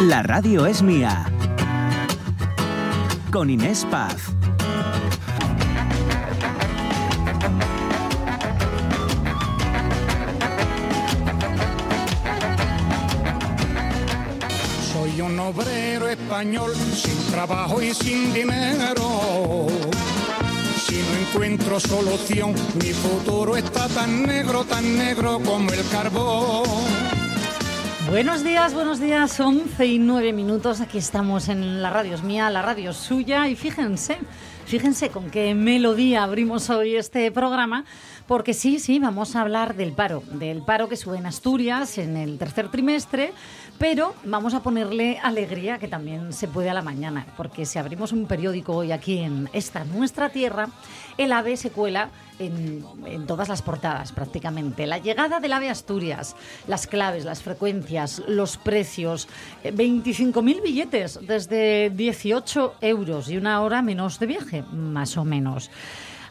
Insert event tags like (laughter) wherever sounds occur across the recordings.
La radio es mía. Con Inés Paz. Soy un obrero español sin trabajo y sin dinero. Si no encuentro solución, mi futuro está tan negro, tan negro como el carbón. Buenos días, buenos días. 11 y 9 minutos. Aquí estamos en la radio mía, la radio suya. Y fíjense, fíjense con qué melodía abrimos hoy este programa. Porque sí, sí, vamos a hablar del paro, del paro que sube en Asturias en el tercer trimestre, pero vamos a ponerle alegría que también se puede a la mañana, porque si abrimos un periódico hoy aquí en esta nuestra tierra, el AVE se cuela en, todas las portadas prácticamente. La llegada del AVE Asturias, las claves, las frecuencias, los precios, 25.000 billetes desde 18 euros y una hora menos de viaje, más o menos.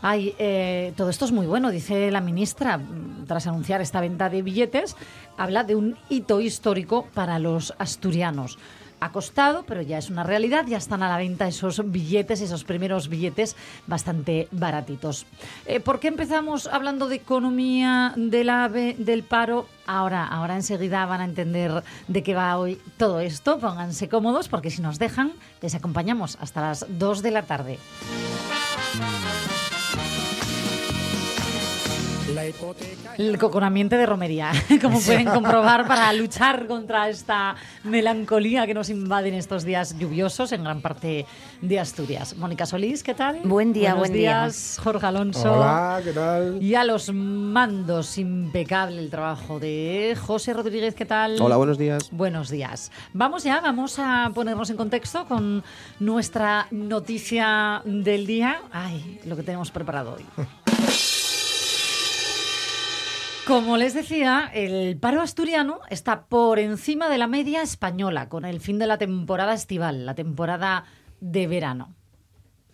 Ay, eh, todo esto es muy bueno, dice la ministra, tras anunciar esta venta de billetes, habla de un hito histórico para los asturianos. Ha costado, pero ya es una realidad, ya están a la venta esos billetes, esos primeros billetes bastante baratitos. Eh, ¿Por qué empezamos hablando de economía, del AVE, del paro? Ahora, ahora enseguida van a entender de qué va hoy todo esto. Pónganse cómodos porque si nos dejan, les acompañamos hasta las 2 de la tarde. El coconamiento de romería, (laughs) como pueden comprobar, para luchar contra esta melancolía que nos invade en estos días lluviosos en gran parte de Asturias. Mónica Solís, ¿qué tal? Buen día, Buenos buen días, día. Jorge Alonso. Hola, ¿qué tal? Y a los mandos, impecable el trabajo de José Rodríguez, ¿qué tal? Hola, buenos días. Buenos días. Vamos ya, vamos a ponernos en contexto con nuestra noticia del día. Ay, lo que tenemos preparado hoy. (laughs) Como les decía, el paro asturiano está por encima de la media española con el fin de la temporada estival, la temporada de verano.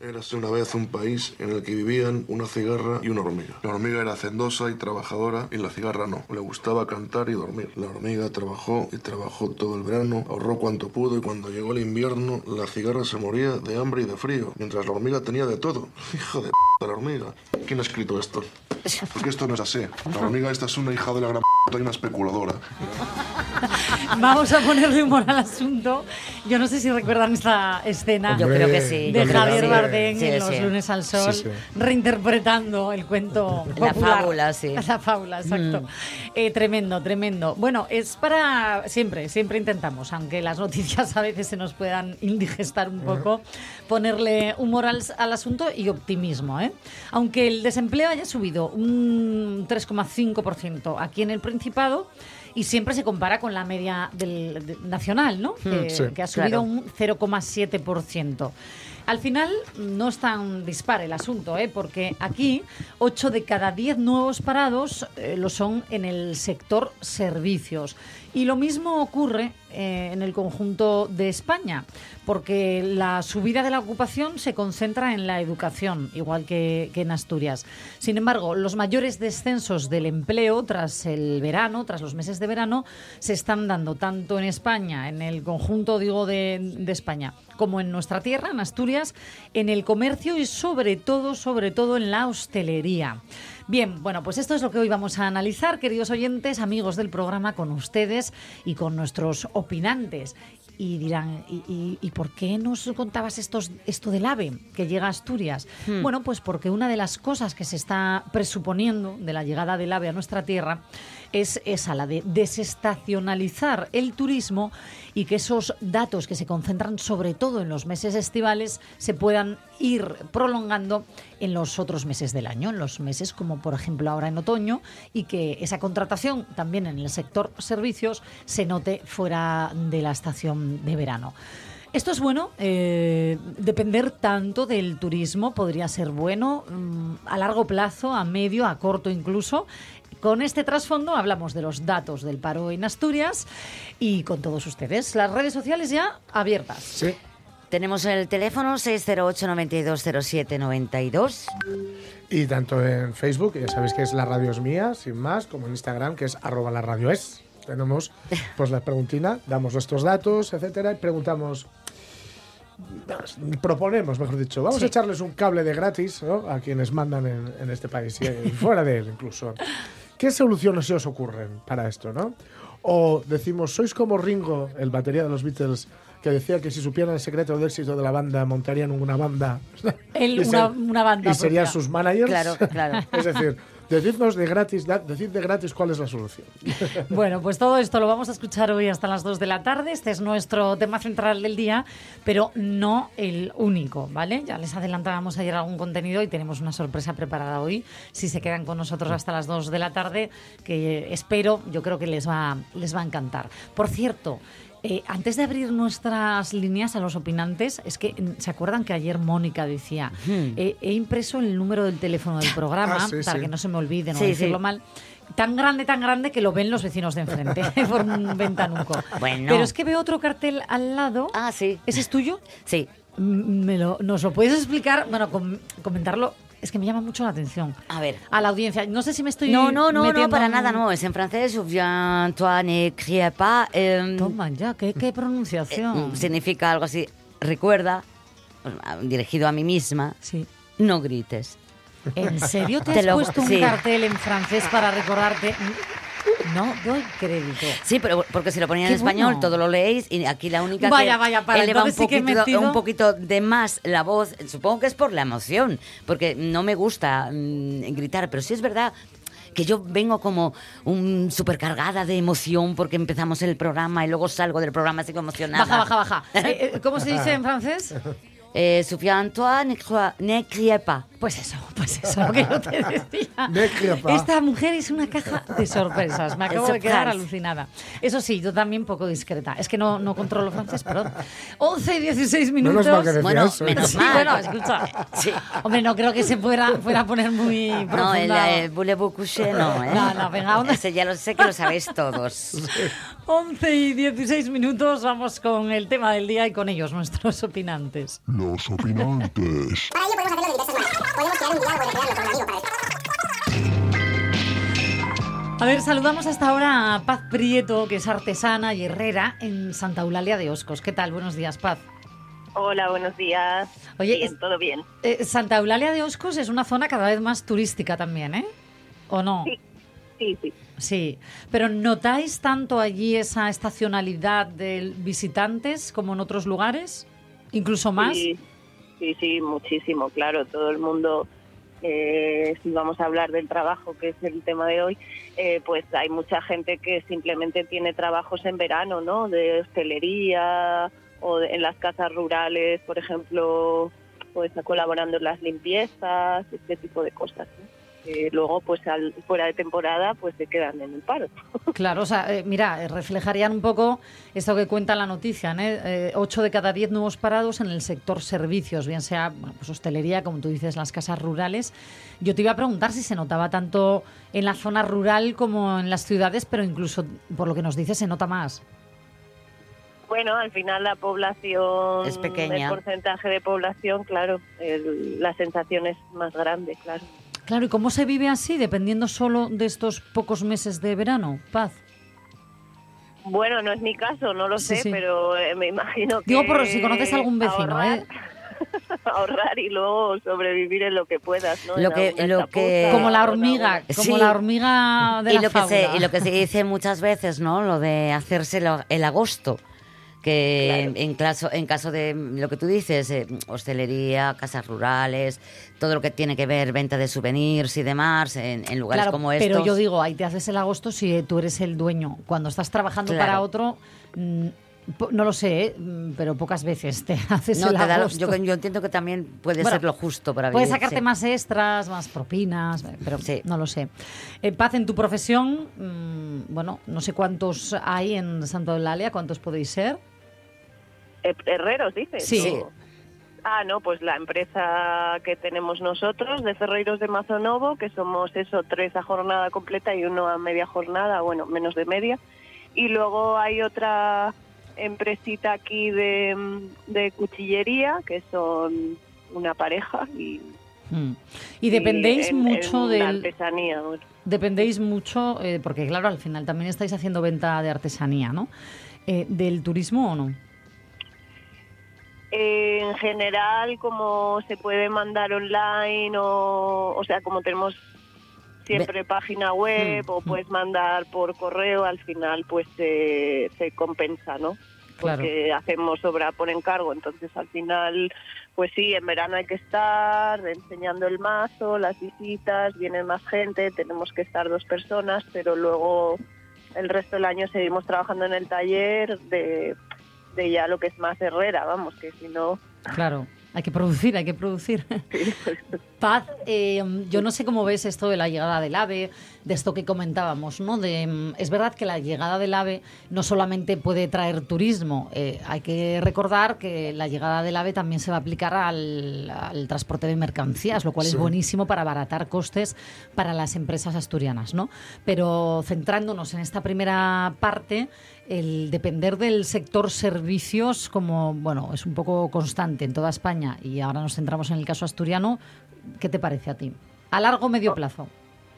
Érase una vez un país en el que vivían una cigarra y una hormiga. La hormiga era hacendosa y trabajadora y la cigarra no. Le gustaba cantar y dormir. La hormiga trabajó y trabajó todo el verano, ahorró cuanto pudo y cuando llegó el invierno la cigarra se moría de hambre y de frío, mientras la hormiga tenía de todo. (laughs) Hijo de p la hormiga. ¿Quién ha escrito esto? (laughs) Porque esto no es así. La hormiga esta es una hija de la gran p y una especuladora. (laughs) Vamos a ponerle humor al asunto. Yo no sé si recuerdan esta escena Yo creo que sí. de Javier. Bardem Sí, en Los sí. lunes al sol, Sí, sí. reinterpretando el cuento La popular. fábula, sí. Mm. (laughs) La fábula, exacto. Eh, tremendo, tremendo. Bueno, es para siempre, siempre intentamos, aunque las noticias a veces se nos puedan indigestar un poco, ponerle humor al, al asunto y optimismo. ¿eh? Aunque el desempleo haya subido un 3,5% aquí en el Principado, y siempre se compara con la media del, de- nacional, ¿no? Que, sí, que ha subido claro. un 0,7%. Al final no es tan dispar el asunto, ¿eh? porque aquí 8 de cada 10 nuevos parados eh, lo son en el sector servicios. Y lo mismo ocurre eh, en el conjunto de España, porque la subida de la ocupación se concentra en la educación, igual que, en Asturias. Sin embargo, los mayores descensos del empleo tras el verano, tras los meses de verano, se están dando tanto en España, en el conjunto, digo, de, de España, como en nuestra tierra, en Asturias, en el comercio y sobre todo, sobre todo en la hostelería. Bien, bueno, pues esto es lo que hoy vamos a analizar, queridos oyentes, amigos del programa, con ustedes y con nuestros opinantes. Y dirán, ¿y, y- y por qué nos contabas estos, esto del AVE que llega a Asturias? Bueno, pues porque una de las cosas que se está presuponiendo de la llegada del AVE a nuestra tierra es esa, la de desestacionalizar el turismo y que esos datos que se concentran sobre todo en los meses estivales se puedan ir prolongando en los otros meses del año, en los meses como por ejemplo ahora en otoño, y que esa contratación también en el sector servicios se note fuera de la estación de verano. Esto es bueno, eh, depender tanto del turismo podría ser bueno mm, a largo plazo, a medio, a corto incluso. Con este trasfondo hablamos de los datos del paro en Asturias y con todos ustedes. Las redes sociales ya abiertas. Sí. Tenemos el teléfono 608 9207 92. Y tanto en Facebook, ya sabéis que es La Radio es Mía, sin más, como en Instagram, que es arroba la radio es. tenemos (laughs) pues la preguntina, damos nuestros datos, etcétera, y preguntamos, proponemos, mejor dicho, vamos a echarles un cable de gratis ¿no? a quienes mandan en, en este país y y fuera de él incluso. (laughs) ¿Qué soluciones se os ocurren para esto, no? O decimos, sois como Ringo, el batería de los Beatles, que decía que si supieran el secreto del éxito de la banda, montarían una banda. Él, (laughs) Y una, ser- una banda. Y serían sus managers. Claro, claro. (laughs) es decir, decidnos de gratis, decid de gratis cuál es la solución. (laughs) Bueno, pues todo esto lo vamos a escuchar hoy hasta las 2 de la tarde. Este es nuestro tema central del día, pero no el único, ¿vale? Ya les adelantábamos ayer algún contenido y tenemos una sorpresa preparada hoy. Si se quedan con nosotros hasta las 2 de la tarde, que espero, yo creo que les va, les va a encantar. Por cierto, eh, antes de abrir nuestras líneas a los opinantes, es que mm, se acuerdan que ayer Mónica decía, eh, he impreso el número del teléfono del (laughs) programa Ah, sí, para sí. que no se me olvide no Sí, decirlo mal. Tan grande, tan grande que lo ven los vecinos de enfrente (laughs) por un ventanuco. Bueno. Pero es que veo otro cartel al lado. Ah, sí. ¿Ese es tuyo? Sí. Mm, Me lo, ¿Nos lo puedes explicar? Bueno, com- comentarlo. Es que me llama mucho la atención. A ver. A la audiencia. No sé si me estoy. No, no, no, no, para en- nada, no. Es en francés. Souviens, toi, n'écris pas. em, Toma ya, qué, qué pronunciación. Mm, significa algo así, recuerda, dirigido a mí misma, Sí. no grites. ¿En serio te, Te has lo- puesto un sí. cartel en francés para recordarte? No doy crédito. Sí, pero porque si lo ponía en español, bueno. todo lo leéis y aquí la única Vaya, que vaya, para, eleva un sí poquito, metido- un poquito de más la voz, supongo que es por la emoción, porque no me gusta mm, gritar, pero sí es verdad que yo vengo como un supercargada de emoción porque empezamos el programa y luego salgo del programa así como emocionada. Baja, baja, baja. (laughs) Eh, eh, ¿Cómo se dice en francés? (laughs) Eh, Souviens, toi, n'écris- n'écris pas. Pues eso, pues eso, lo que yo te decía. (laughs) Ne crie pas. Esta mujer es una caja de sorpresas. Me acabo de quedar alucinada. Eso sí, yo también poco discreta. Es que no, no controlo francés, perdón. 11 y 16 minutos. Bueno, eso. menos Sí, mal. bueno, (laughs) escucha. Sí. Hombre, no creo que se fuera, fuera a poner muy No, el profunda. eh, voulez-vous coucher, no, ¿eh? No, no, venga. Ese ya lo sé que lo sabéis todos. 11 y 16 minutos, vamos con el tema del día y con ellos, nuestros opinantes. Los opinantes. Para ello podemos hacerlo de diversas maneras. Podemos crear un diálogo con un amigo para A ver, saludamos hasta ahora a Paz Prieto, que es artesana y herrera en Santa Eulalia de Oscos. ¿Qué tal? Buenos días, Paz. Hola, buenos días. Oye, bien, es- todo bien. Eh, Santa Eulalia de Oscos es una zona cada vez más turística también, ¿eh? ¿O no? Sí. Sí, sí. Sí. Pero ¿notáis tanto allí esa estacionalidad de visitantes como en otros lugares? ¿Incluso más? Sí, sí, sí, muchísimo, claro. Todo el mundo, eh, si vamos a hablar del trabajo, que es el tema de hoy, eh, pues hay mucha gente que simplemente tiene trabajos en verano, ¿no? De hostelería o de- en las casas rurales, por ejemplo, pues está colaborando en las limpiezas, este tipo de cosas. ¿no? Que luego, pues al, fuera de temporada, pues se quedan en el paro. (laughs) Claro, o sea, eh, mira, eh, reflejarían un poco esto que cuenta la noticia, ¿no? Eh, ocho de cada diez nuevos parados en el sector servicios, bien sea bueno, pues hostelería, como tú dices, las casas rurales. Yo te iba a preguntar si se notaba tanto en la zona rural como en las ciudades, pero incluso, por lo que nos dices, se nota más. Bueno, al final la población, Es pequeña. el porcentaje de población, claro, el- la sensación es más grande, claro. Claro, ¿y cómo se vive así, dependiendo solo de estos pocos meses de verano? Paz. Bueno, no es mi caso, no lo Sí, sé, sí. pero eh, me imagino que... Digo por si conoces a algún vecino, ahorrar, ¿eh? (laughs) ahorrar y luego sobrevivir en lo que puedas, ¿no? Lo que- lo que- Como la hormiga, como Sí. la hormiga de y la lo que se y lo que se dice muchas veces no lo de hacerse lo- el agosto que en caso en caso de lo que tú dices eh, hostelería casas rurales todo lo que tiene que ver venta de souvenirs y demás en, en lugares Claro, como estos pero yo digo, ahí te haces el agosto si tú eres el dueño. Cuando estás trabajando Claro. para otro, mm, no lo sé, ¿eh? Mm, pero pocas veces te (laughs) haces no, el te da lo- agosto. yo, yo entiendo que también puede Bueno, ser lo justo para Puedes vivir, sacarte sí. más extras, más propinas, eh, pero Sí. no lo sé. Eh, Paz, en tu profesión, mm, bueno, no sé cuántos hay en Santo Eulalia, ¿cuántos podéis ser? Eh, Herreros, dices. Sí. Sí. Ah, no, pues la empresa que tenemos nosotros de Ferreiros de Mazonovo, que somos eso, tres a jornada completa y uno a media jornada, bueno, menos de media. Y luego hay otra empresita aquí de, de cuchillería, que son una pareja y Mm. Y dependéis en- mucho en la del... artesanía. bueno. Dependéis mucho, eh, porque claro, al final también estáis haciendo venta de artesanía, ¿no? Eh, ¿Del turismo o no? Eh, en general, como se puede mandar online o, o sea, como tenemos siempre página web Mm, o puedes mandar por correo, al final pues se se compensa, ¿no? Claro. Porque hacemos obra por encargo, entonces al final, pues sí, en verano hay que estar enseñando el mazo, las visitas, viene más gente, tenemos que estar dos personas, pero luego el resto del año seguimos trabajando en el taller de, de ya lo que es más herrera, vamos, que si no... Claro, hay que producir, hay que producir. (laughs) Paz, eh, yo no sé cómo ves esto de la llegada del AVE, de esto que comentábamos, ¿no? De, mm, es verdad que la llegada del AVE no solamente puede traer turismo, eh, hay que recordar que la llegada del AVE también se va a aplicar al, al transporte de mercancías, lo cual es buenísimo para abaratar costes para las empresas asturianas, ¿no? Pero centrándonos en esta primera parte, el depender del sector servicios como, bueno, es un poco constante en toda España y ahora nos centramos en el caso asturiano, ¿qué te parece a ti? A largo o medio plazo.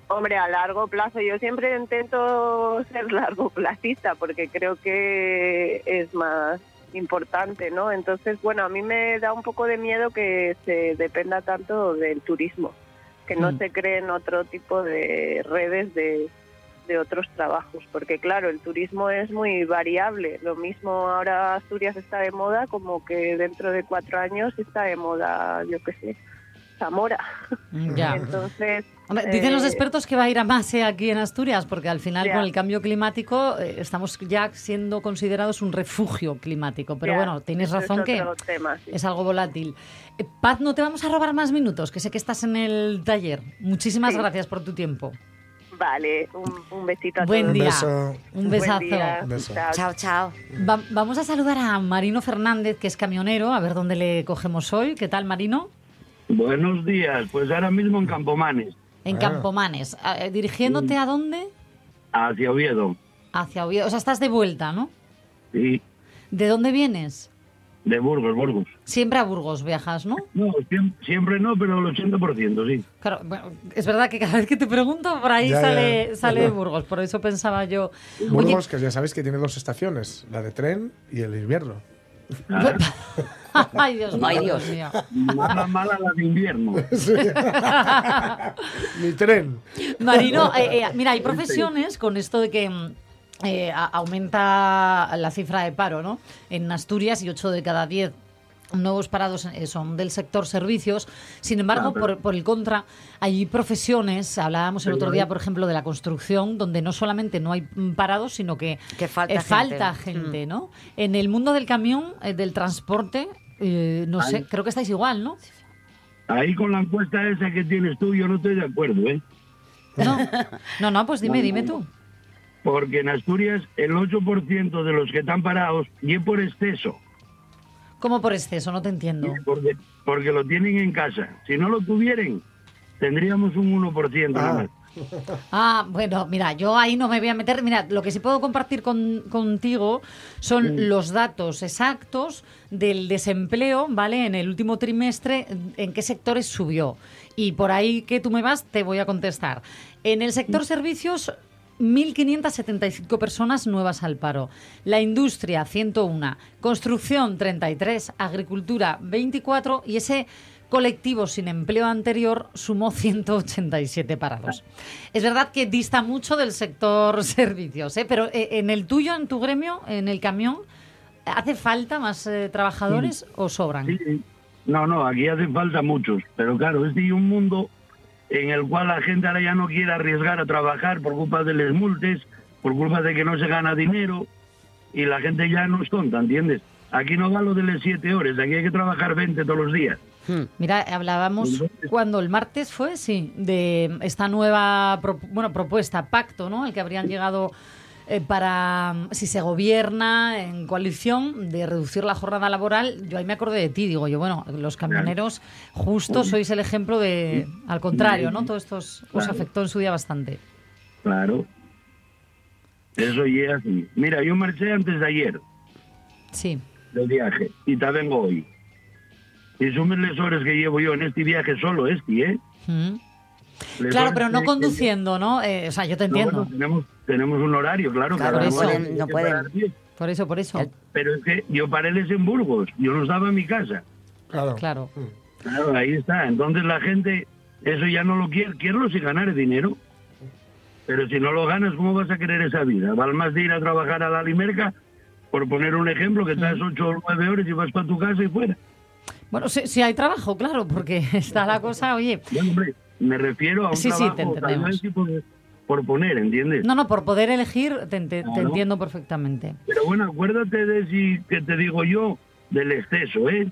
Hombre, a largo plazo, yo siempre intento (laughs) ser largo plazista porque creo que es más importante, ¿no? Entonces, bueno, a mí me da un poco de miedo que se dependa tanto del turismo, que no Mm. se creen otro tipo de redes de, de otros trabajos, porque claro, el turismo es muy variable. Lo mismo ahora Asturias está de moda como que dentro de cuatro años está de moda, yo qué sé, Zamora. Ya. Entonces, Hombre, dicen los eh, expertos que va a ir a más eh, aquí en Asturias, porque al final Ya. con el cambio climático eh, estamos ya siendo considerados un refugio climático. Pero Ya, bueno, tienes razón es que otro tema, sí. es algo volátil. Paz, no te vamos a robar más minutos, que sé que estás en el taller. Muchísimas Sí. gracias por tu tiempo. Vale, un, un besito a Buen todos. día. beso. Un Buen besazo. día. Un beso. Chao. Chao, chao. Va- vamos a saludar a Marino Fernández, que es camionero, a ver dónde le cogemos hoy. ¿Qué tal, Marino? Buenos días, pues ahora mismo en Campomanes, En Ah. Campomanes. Ah, eh, ¿Dirigiéndote a dónde? hacia Oviedo. Hacia Oviedo. O sea, estás de vuelta, ¿no? Sí, ¿De dónde vienes? De Burgos, Burgos. Siempre a Burgos viajas, ¿no? No, siem- siempre no, pero el 80%, sí. Claro, bueno, es verdad que cada vez que te pregunto, por ahí Ya, sale, ya. sale de Burgos. Por eso pensaba yo. Oye, Burgos, que ya sabéis que tiene dos estaciones, la de tren y el invierno. (laughs) ay, Dios mío. Ay, Dios. mío. Mala, mala la de invierno. (laughs) Mi (laughs) tren. Marino, eh, eh, mira, hay profesiones con esto de que mm, eh, aumenta la cifra de paro, ¿no? En Asturias y 8 de cada 10 nuevos parados eh, son del sector servicios. Sin embargo, pero- por, por el contra, hay profesiones, hablábamos el otro día, por ejemplo, de la construcción, donde no solamente no hay mm, parados, sino que, Que falta eh, gente. falta gente, ¿no? En el mundo del camión, eh, del transporte, eh, no sé, creo que estáis igual, ¿no? Ahí con la encuesta esa que tienes tú, yo no estoy de acuerdo, ¿eh? No, no, no pues dime, No, no, dime no. tú. Porque en Asturias el 8% de los que están parados y es por exceso, ¿Cómo por exceso? No te entiendo. porque, porque lo tienen en casa. Si no lo tuvieran, tendríamos un 1% nada Ah. más. Ah, bueno, mira, yo ahí no me voy a meter. Mira, lo que sí puedo compartir con- contigo son los datos exactos del desempleo, ¿vale? En el último trimestre, en qué sectores subió. Y por ahí que tú me vas, te voy a contestar. En el sector servicios, 1.575 personas nuevas al paro. La industria, 101. Construcción, 33. Agricultura, 24. Y ese colectivo sin empleo anterior sumó 187 parados. Es verdad que dista mucho del sector (laughs) servicios, ¿eh? pero eh, en el tuyo, en tu gremio, en el camión, ¿hace falta más eh, trabajadores o sobran? Sí, no, no, aquí hacen falta muchos, pero claro, es de un mundo en el cual la gente ahora ya no quiere arriesgar a trabajar por culpa de las multas, por culpa de que no se gana dinero, y la gente ya no es tonta, ¿entiendes? Aquí no va lo de las siete horas, aquí hay que trabajar 20 todos los días. Mira, hablábamos cuando el martes fue, sí, de esta nueva bueno, propuesta, pacto, ¿no? El que habrían llegado eh, para, mm, si se gobierna en coalición, de reducir la jornada laboral. Yo ahí me acordé de ti, digo yo, bueno, los camioneros justo sois el ejemplo de, al contrario, ¿no? Todo esto os, afectó en su día bastante. Claro. Eso y es así. Mira, yo marché antes de ayer Sí. de viaje y te vengo hoy. y sumen las horas que llevo yo en este viaje solo, este, ¿eh? Mm. Claro, pero no conduciendo, ¿no? Eh, o sea, yo te No, entiendo. bueno, tenemos, tenemos un horario, claro. Claro, cada no pueden, no. Por eso, por eso. Pero es que yo paré en Burgos, yo no estaba en mi casa. Claro. Claro. Claro, ahí está. Entonces la gente, eso ya no lo quiere. Quiero si ganar dinero. Pero si no lo ganas, ¿cómo vas a querer esa vida? Val más de ir a trabajar a la Limerca, por poner un ejemplo, que estás ocho o nueve horas y vas para tu casa y fuera. Bueno, si, si hay trabajo, claro, porque (laughs) está la cosa, oye. Bueno, hombre, me refiero a un Sí, sí, trabajo te sí por, por poner, ¿entiendes? No, no, por poder elegir, te, ente- te Claro. entiendo perfectamente. Pero bueno, acuérdate de si que te digo yo del exceso, ¿eh?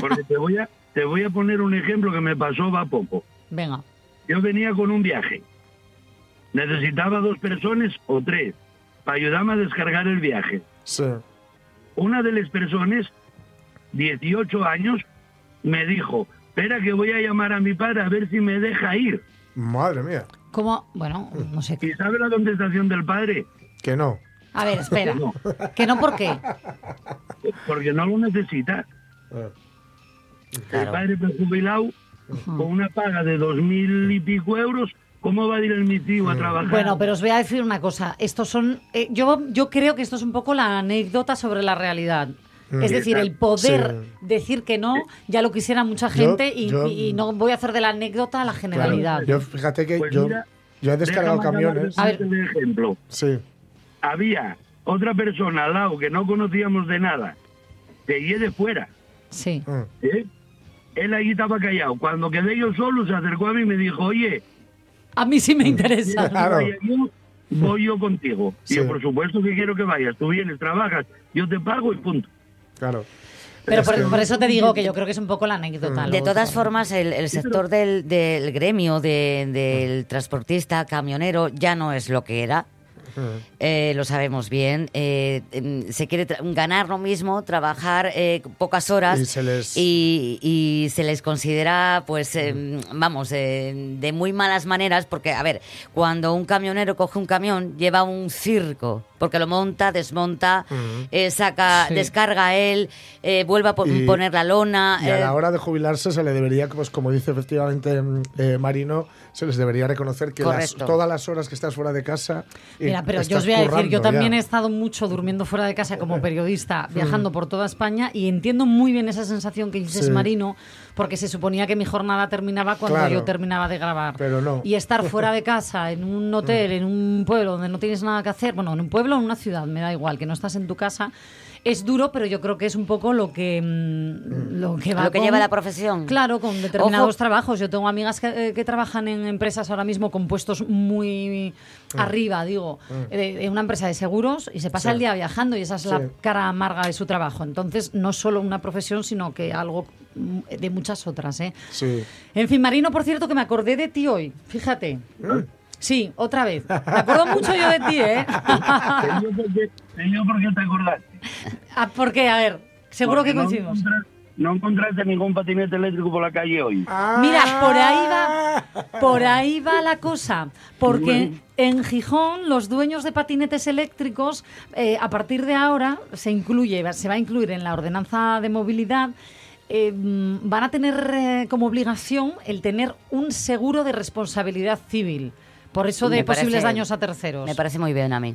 Porque te voy a te voy a poner un ejemplo que me pasó va poco. Venga. Yo venía con un viaje. Necesitaba dos personas o tres para ayudarme a descargar el viaje. Sí. Una de las personas, 18 años, me dijo, espera que voy a llamar a mi padre a ver si me deja ir. Madre mía. ¿Cómo? Bueno, no sé. ¿Y sabe la contestación del padre? Que no. A ver, espera. (laughs) No, ¿Que no por qué? porque no lo necesita. El padre fue jubilado con una paga de dos mil y pico euros. ¿Cómo va a ir el mi tío a trabajar? Bueno, pero os voy a decir una cosa. Estos son, eh, yo, yo creo que esto es un poco la anécdota sobre la realidad. Mm. Es decir, el poder Sí. decir que no, ya lo quisiera mucha gente y, yo- y no voy a hacer de la anécdota la claro. generalidad. Yo, fíjate que Pues yo, mira, yo he descargado camiones. A ver. de ejemplo. Sí. Había otra persona al lado que no conocíamos de nada, de allí de fuera. Sí. Mm. ¿eh? Él ahí estaba callado. Cuando quedé yo solo, se acercó a mí y me dijo, oye, A mí sí me interesa. ¿quieres que Claro. Voy yo contigo. Y yo, por supuesto que quiero que vayas. Tú vienes, trabajas, yo te pago y punto. Claro. Pero por, por eso te digo que yo creo que es un poco la anécdota. lo De todas otro. formas, el, el sector del, del gremio de- del transportista, camionero, ya no es lo que era. Mm. Eh, lo sabemos bien. Eh, em, se quiere ganar lo mismo, trabajar eh, pocas horas Y se les- y, y se les considera, pues, em, vamos, eh, de muy malas maneras, porque, a ver, cuando un camionero coge un camión, lleva un circo, porque lo monta, desmonta, eh, saca, Sí. descarga él, eh, vuelve a po- Y- poner la lona. Y a la hora de jubilarse se le debería, pues como dice efectivamente mm, eh, Marino, se les debería reconocer que las- todas las horas que estás fuera de casa. Mira, pero yo voy a decir, yo también ya. he estado mucho durmiendo fuera de casa como periodista, viajando por toda España y entiendo muy bien esa sensación que dices, Sí. Marino, porque se suponía que mi jornada terminaba cuando Claro. yo terminaba de grabar. Pero no. Y estar fuera de (laughs) casa, en un hotel, en un pueblo donde no tienes nada que hacer, bueno, en un pueblo o en una ciudad, me da igual, que no estás en tu casa, es duro, pero yo creo que es un poco lo que, mm, lo que va Lo que con- lleva la profesión. Claro, con determinados Ojo. trabajos. Yo tengo amigas que, eh, que trabajan en empresas ahora mismo con puestos muy arriba, digo, de una empresa de seguros y se pasa Sí. el día viajando y esa es la cara amarga de su trabajo. Entonces, no solo una profesión, sino que algo mm, de muchas otras. ¿eh? Sí. En fin, Marino, por cierto, que me acordé de ti hoy, fíjate. Sí, otra vez. Me acuerdo mucho yo de ti, ¿eh? Te digo por qué- te digo por qué te acordaste. Ah, ¿Por qué? A ver, seguro Porque que coincidimos. No encontraste ningún patinete eléctrico por la calle hoy. Mira, por ahí va, por ahí va la cosa, porque Bueno. en Gijón los dueños de patinetes eléctricos eh, a partir de ahora se incluye, va- se va a incluir en la ordenanza de movilidad. eh, van a tener eh, como obligación el tener un seguro de responsabilidad civil, por eso de Me parece- posibles daños a terceros. Me parece muy bien a mí.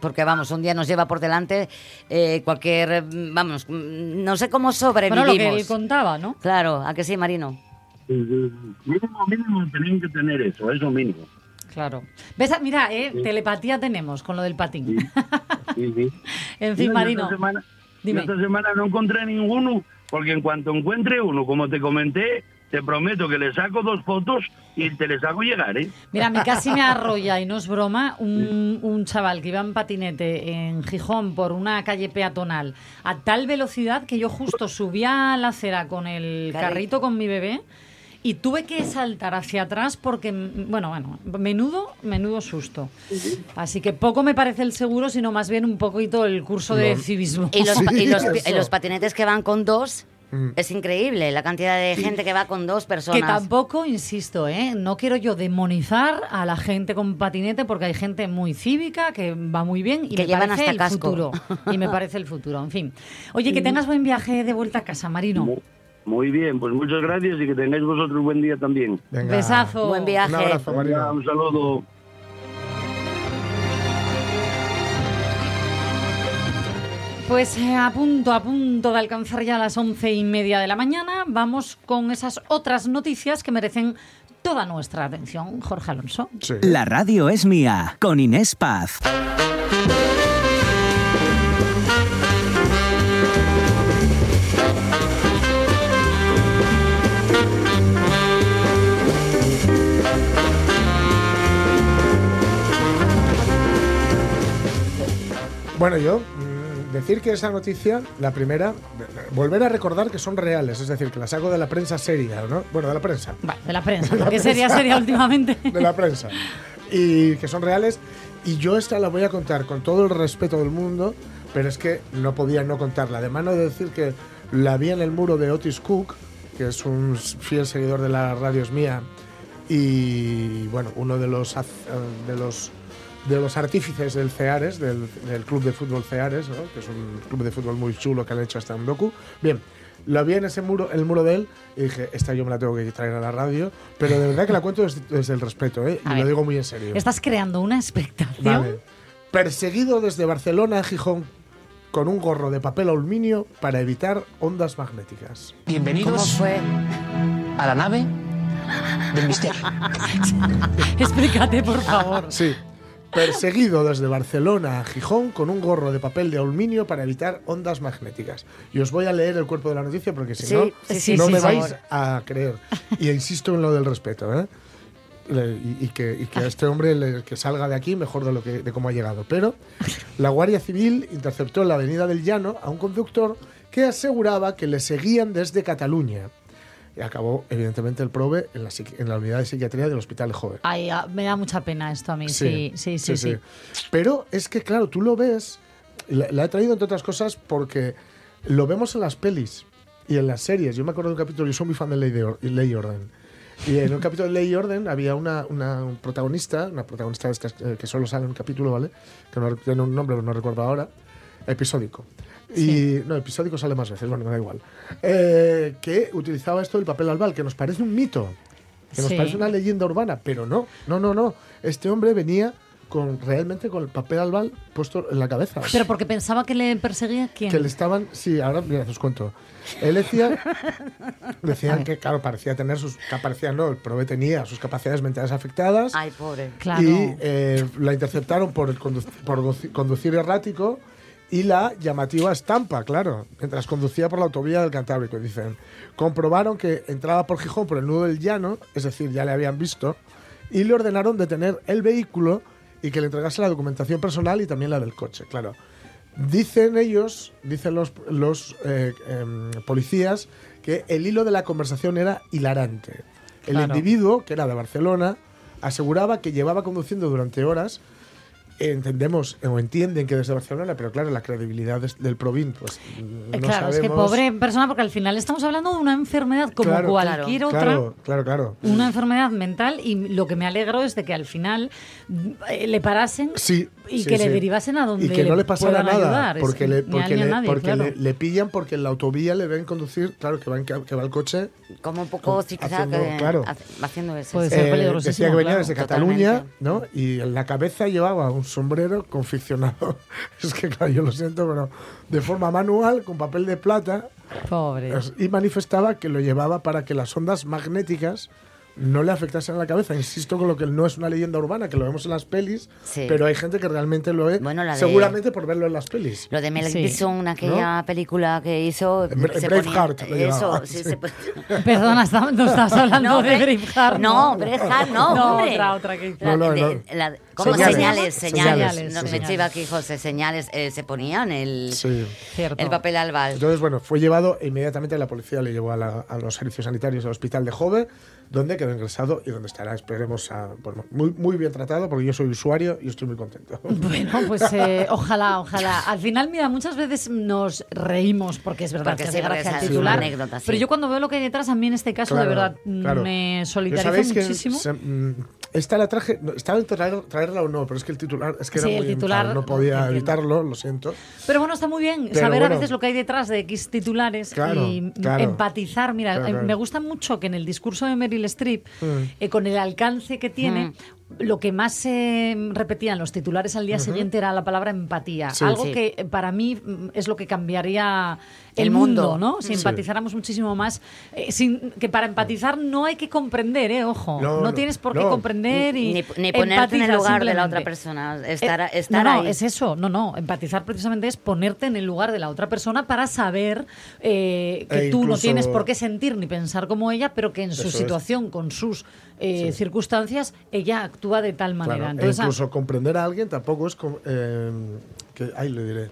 Porque vamos, un día nos lleva por delante eh, cualquier, vamos, no sé cómo Bueno, sobrevivimos. lo que él contaba, ¿no? Claro, ¿a que sí, Marino? Mínimo, mínimo tenían que tener eso, eso mínimo. Claro. ¿Ves? Mira, eh, telepatía tenemos con lo del patín. Sí, (laughs) sí. en fin, Mira, Marino. Esta semana, Dime. esta semana no encontré ninguno, porque en cuanto encuentre uno, como te comenté, te prometo que le saco dos fotos y te les hago llegar, ¿eh? Mira, mí casi me (laughs) arrolla, y no es broma, un, un chaval que iba en patinete en Gijón por una calle peatonal a tal velocidad que yo justo subía a la acera con el Carrito. con mi bebé y tuve que saltar hacia atrás porque, bueno, bueno, menudo, menudo susto. Así que poco me parece el seguro, sino más bien un poquito el curso de civismo. Y los, pa- (laughs) y los- eso. y los patinetes que van con dos, Mm. Es increíble la cantidad de gente que va con dos personas. Que tampoco, insisto, ¿eh? no quiero yo demonizar a la gente con patinete porque hay gente muy cívica que va muy bien y Que me llevan parece hasta el casco. futuro. (laughs) Y me parece el futuro, en fin. Oye, que tengas buen viaje de vuelta a casa, Marino. Mu- Muy bien, pues muchas gracias y que tengáis vosotros buen día también. Venga. Besazo. Buen viaje. Un abrazo, Venga, Marino. un saludo. Pues eh, a punto, a punto de alcanzar ya las once y media de la mañana, vamos con esas otras noticias que merecen toda nuestra atención. Jorge Alonso. Sí. La radio es mía, con Inés Paz. Bueno, yo decir que esa noticia, la primera, volver a recordar que son reales, es decir, que la saco de la prensa seria, ¿no? Bueno, de la prensa. Vale, de la prensa, (laughs) porque sería sería últimamente. (laughs) de la prensa. Y que son reales. Y yo esta la voy a contar con todo el respeto del mundo, pero es que no podía no contarla. De mano de decir que la vi en el muro de Otis Cook, que es un fiel seguidor de la radio es mía, y bueno, uno de los, eh, de los, de los artífices del CEARES, del, del club de fútbol CEARES, ¿no? que es un club de fútbol muy chulo que han hecho hasta en docu. Bien, lo vi en ese muro, el muro de él, y dije, esta yo me la tengo que traer a la radio, pero de verdad que la cuento desde, desde el respeto, ¿eh? y A lo ver. digo muy en serio. Estás creando una expectación. Vale. Perseguido desde Barcelona a Gijón con un gorro de papel aluminio para evitar ondas magnéticas. ¿Cómo Bienvenidos fue? a la nave del misterio. (laughs) Explícate, por favor. Sí. Perseguido desde Barcelona a Gijón con un gorro de papel de aluminio para evitar ondas magnéticas. Y os voy a leer el cuerpo de la noticia porque si Sí, no, sí, no sí, me vais a creer. Y insisto en lo del respeto, ¿eh? Y, y que, y que a este hombre le- que salga de aquí mejor de lo que de cómo ha llegado. Pero la Guardia Civil interceptó en la Avenida del Llano a un conductor que aseguraba que le seguían desde Cataluña. Y acabó, evidentemente, el probe en la, en la unidad de psiquiatría del Hospital de Joven. Ay, ah, me da mucha pena esto a mí. Sí, sí, sí, sí. Pero es que, claro, tú lo ves. La, la he traído, entre otras cosas, porque lo vemos en las pelis y en las series. Yo me acuerdo de un capítulo, yo soy muy fan de Ley, de Ley y Orden. Y en un capítulo de Ley y Orden había una, una un protagonista, una protagonista eh, que solo sale en un capítulo, ¿vale? Que no tiene un nombre, pero no recuerdo ahora. Episódico. Y no, episódico sale más veces, bueno, me da igual. Eh, que utilizaba esto del papel albal, que nos parece un mito, que nos Sí. parece una leyenda urbana, pero no, no, no, no. Este hombre venía con realmente con el papel albal puesto en la cabeza. Pero porque pensaba que le perseguía quién. que le estaban, sí, ahora mira, os cuento. Él decía, (laughs) decían que claro, parecía tener sus, que parecía no, el prove tenía sus capacidades mentales afectadas Ay, pobre. Claro. y eh, la interceptaron por, el condu- por conducir errático y la llamativa estampa, claro, mientras conducía por la autovía del Cantábrico, dicen. Comprobaron que entraba por Gijón por el nudo del llano, es decir, ya le habían visto, y le ordenaron detener el vehículo y que le entregase la documentación personal y también la del coche, claro. Dicen ellos, dicen los, los eh, em, policías, que el hilo de la conversación era hilarante. El Claro. individuo, que era de Barcelona, aseguraba que llevaba conduciendo durante horas. Entendemos o entienden que desde Barcelona, pero claro, la credibilidad del Provin, pues Eh, no claro, es que pobre persona, porque al final estamos hablando de una enfermedad como Claro, cualquier otra. Claro, claro, claro. Una enfermedad mental y lo que me alegro es de que al final eh, le parasen Sí, y sí, que le sí. derivasen a donde y que no le pasara nada ayudar. Porque que le porque le, nadie, porque claro. le, le pillan porque en la autovía le ven conducir claro que va en que va el coche Como un poco zigzag haciendo- eh, claro. haciendo eso. Puede ser Eh, decía que venía claro. desde Totalmente. Cataluña no y en la cabeza llevaba un sombrero confeccionado (laughs) es que claro yo lo siento pero de forma manual con papel de plata Pobre. y manifestaba que lo llevaba para que las ondas magnéticas no le afectasen a la cabeza. Insisto con lo que no es una leyenda urbana, que lo vemos en las pelis, Sí. pero hay gente que realmente lo es, Bueno, la de- seguramente por verlo en las pelis. Lo de Mel Sí. Gibson, aquella película que hizo. Braveheart Eso, llamaba, (laughs) sí, sí. se (laughs) Perdona, está- no estás (laughs) hablando No, de Bra- Braveheart. No, Braveheart no, No, hombre. otra, otra que- La, No, no, de- la- Como Señales. señales, señales. Señales, Nos sí, me señales. chiva aquí, José, señales. eh, se ponían el, Sí. El papel albal. Entonces, bueno, fue llevado e inmediatamente la policía le llevó a, la- a los servicios sanitarios del hospital de Jove, donde quedó ingresado y donde estará, esperemos, a- bueno, muy, muy bien tratado, porque yo soy usuario y estoy muy contento. Bueno, pues (laughs) eh, ojalá, ojalá. Al final, mira, muchas veces nos reímos porque es verdad Porque que porque gracia es titular. anécdota, sí. Pero yo cuando veo lo que hay detrás, a mí en este caso, de verdad, claro. me solidarizo muchísimo. se- mm, esta la traje, estaba en traer- traerla o no, pero es que el titular, es que era Sí, el muy titular, no podía evitarlo, lo siento. Pero bueno, está muy bien Pero saber a veces lo que hay detrás de X titulares Claro, y claro. empatizar. Mira, Claro, eh, claro. me gusta mucho que en el discurso de Meryl Streep, Mm. eh, con el alcance que tiene, lo que más se repetían los titulares al día siguiente era la palabra empatía. Sí. Algo Sí. que eh, para mí mm, es lo que cambiaría el, El mundo, mundo. ¿no? Si Sí. empatizáramos muchísimo más. eh, sin, que para empatizar no hay que comprender, ¿eh? Ojo. No, No, no, tienes por qué no. comprender y. Ni, ni ponerte en el lugar de la otra persona. Estar, Eh, estar no, no, es eso. No, no. Empatizar precisamente es ponerte en el lugar de la otra persona para saber eh, que E tú no tienes por qué sentir ni pensar como ella, pero que en su Eso es. situación, con sus eh, circunstancias, ella actúa de tal manera. Claro, e Entonces, ah, incluso comprender a alguien tampoco es eh, que ahí le diré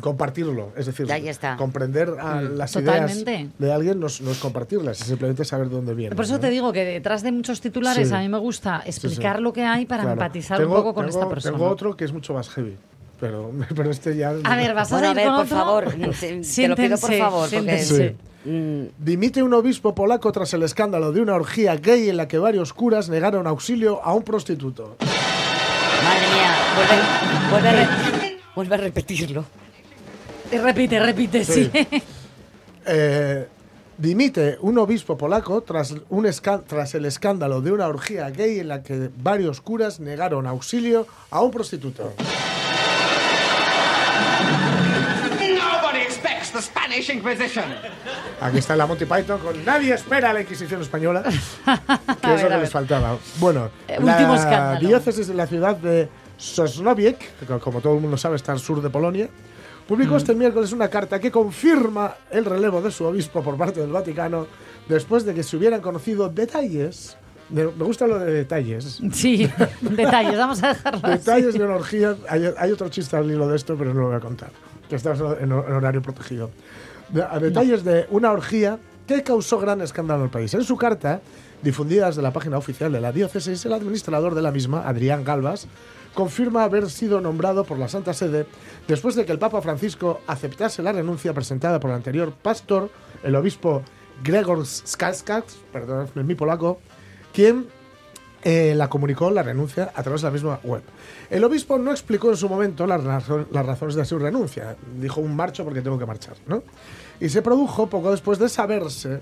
compartirlo, es decir, Ahí está. comprender a las Totalmente. ideas de alguien no es, no es compartirlas, es simplemente saber de dónde viene. por eso ¿no? te digo que detrás de muchos titulares Sí. a mí me gusta explicar sí. lo que hay para Claro. empatizar Tengo- un poco con tengo- esta persona. Tengo otro que es mucho más heavy, pero, (laughs) pero este ya... A ver, vas a Bueno, a ver, por otro? favor, te- te lo pido por Siéntense, favor, porque siéntense. Mm, Dimite un obispo polaco tras el escándalo de una orgía gay en la que varios curas negaron auxilio a un prostituto. Madre mía, vuelve, vuelve, a re- vuelve a repetirlo. Repite, repite, sí. Sí. (laughs) Eh, dimite un obispo polaco tras, un tras el escándalo de una orgía gay en la que varios curas negaron auxilio a un prostituto. Nobody expects the Spanish Inquisition. Aquí está la Monty Python con Nadie espera la Inquisición española, (laughs) que es ver, lo que les faltaba. Bueno, Eh, la diócesis de la ciudad de Sosnowiec, que como todo el mundo sabe está al sur de Polonia, publicó Mm. este miércoles una carta que confirma el relevo de su obispo por parte del Vaticano después de que se hubieran conocido detalles. de- me gusta lo de detalles. Sí, (laughs) detalles, vamos a dejarlo así. Detalles de una orgía. Hay, hay otro chiste al hilo de esto, pero no lo voy a contar. Que estamos en, horario protegido. De- a detalles de una orgía que causó gran escándalo en el país. En su carta, difundida desde la página oficial de la diócesis, el administrador de la misma, Adrián Galvas, confirma haber sido nombrado por la Santa Sede después de que el Papa Francisco aceptase la renuncia presentada por el anterior pastor, el obispo Gregor Skalskaks, perdón, mi polaco, quien eh, la comunicó la renuncia a través de la misma web. El obispo no explicó en su momento las, razon- las razones de su renuncia. Dijo un marcho porque tengo que marchar, ¿no? Y se produjo poco después de saberse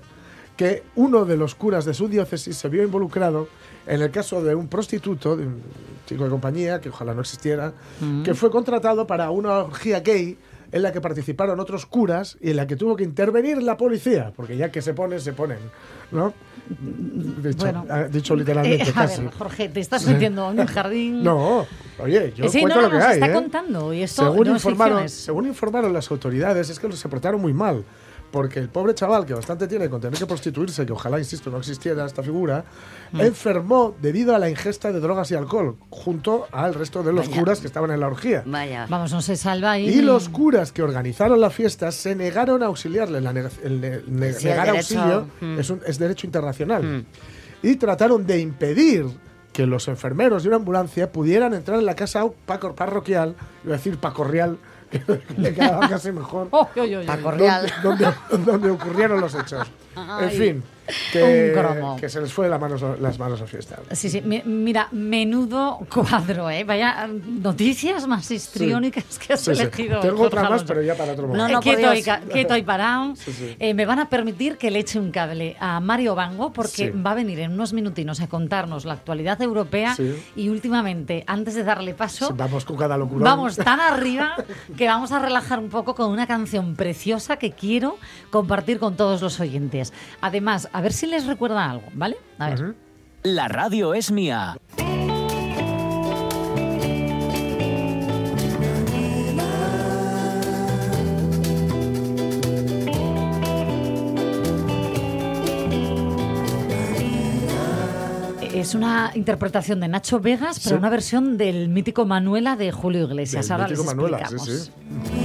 que uno de los curas de su diócesis se vio involucrado en el caso de un prostituto, de un chico de compañía, que ojalá no existiera, que fue contratado para una orgía gay en la que participaron otros curas y en la que tuvo que intervenir la policía, porque ya que se ponen, se ponen, ¿no? Dicho, Bueno. ah, dicho literalmente, Eh, a casi. ver, Jorge, te estás metiendo en un jardín. No, oye, yo sí, cuento no, lo que nos hay, está ¿eh? contando y esto según, no informaron, según informaron las autoridades, es que se portaron muy mal. Porque el pobre chaval, que bastante tiene con tener que prostituirse, que ojalá, insisto, no existiera esta figura, Mm. enfermó debido a la ingesta de drogas y alcohol, junto al resto de los Vaya. curas que estaban en la orgía. Vaya. Vamos, no se salva ahí. Y los curas que organizaron la fiesta se negaron a auxiliarle. La neg- el ne- ne- Sí, el negar derecho- auxilio mm. es, un- es derecho internacional. Y trataron de impedir que los enfermeros de una ambulancia pudieran entrar en la casa parroquial, iba a decir pacorrial, que (laughs) le quedaba casi mejor, (laughs) Oh, yo, yo, yo. Paco Real. donde, donde- donde ocurrieron los hechos. (laughs) En fin, que, Un cromo. que se les fue las manos, las manos a fiesta. Sí, sí, mi- mira, menudo cuadro, ¿eh? Vaya noticias más histriónicas que has Sí, sí. elegido. Tengo otra más, pero ya para otro No, momento. no, Eh, quieto, y, quieto y (laughs) parado. Sí, sí. Eh, me van a permitir que le eche un cable a Mario Bango porque Sí. va a venir en unos minutinos a contarnos la actualidad europea Sí. y últimamente, antes de darle paso, Vamos con cada locura. Vamos tan arriba (laughs) que vamos a relajar un poco con una canción preciosa que quiero compartir con todos los oyentes. Además, a ver si les recuerda algo, ¿vale? A ver. La radio es mía. Es una interpretación de Nacho Vegas, pero Sí. una versión del mítico Manuela de Julio Iglesias. Del Ahora mítico les Manuela, sí, explicamos. sí.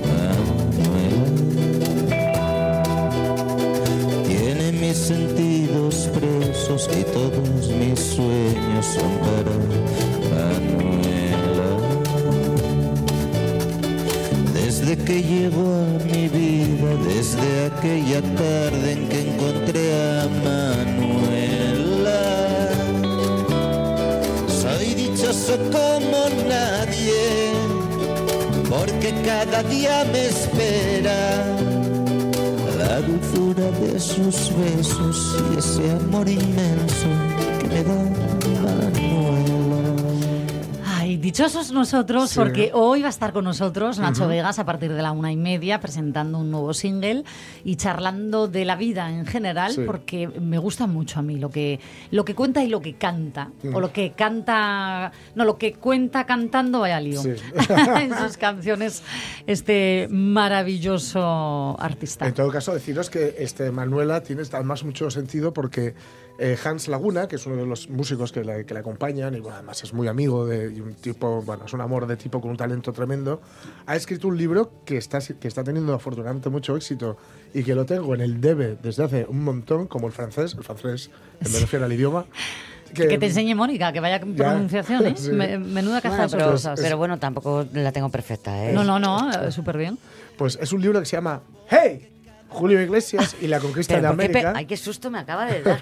sentidos presos y todos mis sueños son para Manuela. Desde que llegó a mi vida, desde aquella tarde en que encontré a Manuela, soy dichoso como nadie, porque cada día me espera dulzura de sus besos y ese amor inmenso que me da dichosos nosotros, Sí. porque hoy va a estar con nosotros Nacho Ujú. Vegas a partir de la una y media presentando un nuevo single y charlando de la vida en general, Sí. porque me gusta mucho a mí lo que, lo que cuenta y lo que canta. Mm. O lo que canta. No, lo que cuenta cantando, vaya lío. Sí. (laughs) en sus canciones, este maravilloso artista. En todo caso, deciros que este Manuela tiene además mucho sentido porque eh, Hans Laguna, que es uno de los músicos que le, que le acompañan, y bueno, además es muy amigo de y un tipo, bueno, es un amor de tipo con un talento tremendo, ha escrito un libro que está, que está teniendo afortunadamente mucho éxito y que lo tengo en el debe desde hace un montón, como el francés, el francés, me refiero al idioma. Que, te enseñe Mónica, que vaya con pronunciación, ¿eh? (laughs) sí. Me- menuda caja Bueno, de pero, sorpresas. pero bueno, tampoco la tengo perfecta, ¿eh? No, no, no, eh, súper bien. Pues es un libro que se llama Hey, Julio Iglesias y la conquista Pero de ¿por qué pe- América. Ay, qué susto me acaba de dar.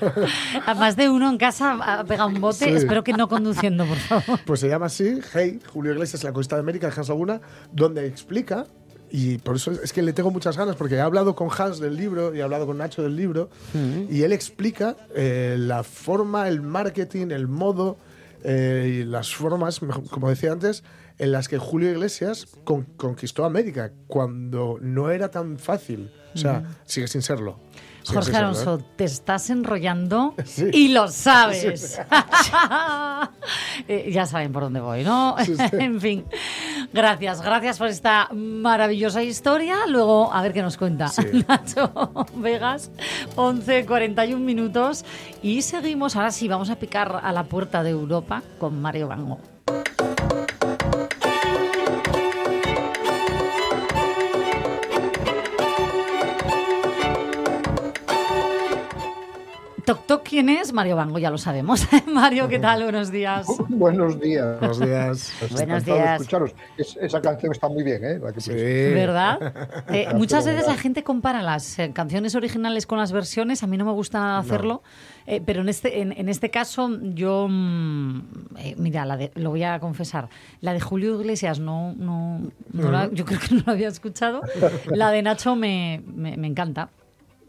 A más de uno en casa ha pegado un bote. Sí. Espero que no conduciendo, por favor. Pues se llama así, Hey, Julio Iglesias, la conquista de América, de Hans Laguna, donde explica, y por eso es que le tengo muchas ganas, porque he hablado con Hans del libro y he hablado con Nacho del libro, y él explica eh, la forma, el marketing, el modo eh, y las formas, como decía antes, en las que Julio Iglesias con- conquistó América, cuando no era tan fácil. O sea, sigue sin serlo. Jorge. Alonso, te estás enrollando (laughs) Sí. y lo sabes. Sí. (laughs) Eh, ya saben por dónde voy, ¿no? (laughs) En fin, gracias, gracias por esta maravillosa historia. Luego, a ver qué nos cuenta Nacho Vegas, 11, 41 minutos. Y seguimos, ahora sí, vamos a picar a la puerta de Europa con Mario Bango. Toc Toc, ¿quién es? Mario Bango, ya lo sabemos. (laughs) Mario, ¿qué tal? Buenos días. (laughs) Buenos días. Buenos días. (laughs) Buenos días. escucharos. Es- esa canción está muy bien, ¿eh? La que ¿Verdad? Eh, muchas veces la gente compara las eh, canciones originales con las versiones. A mí no me gusta nada hacerlo, eh, pero en este, en, en este caso yo, mm, eh, mira, la de- lo voy a confesar, la de Julio Iglesias no, no, no la- yo creo que no la había escuchado. La de Nacho me, me- me encanta.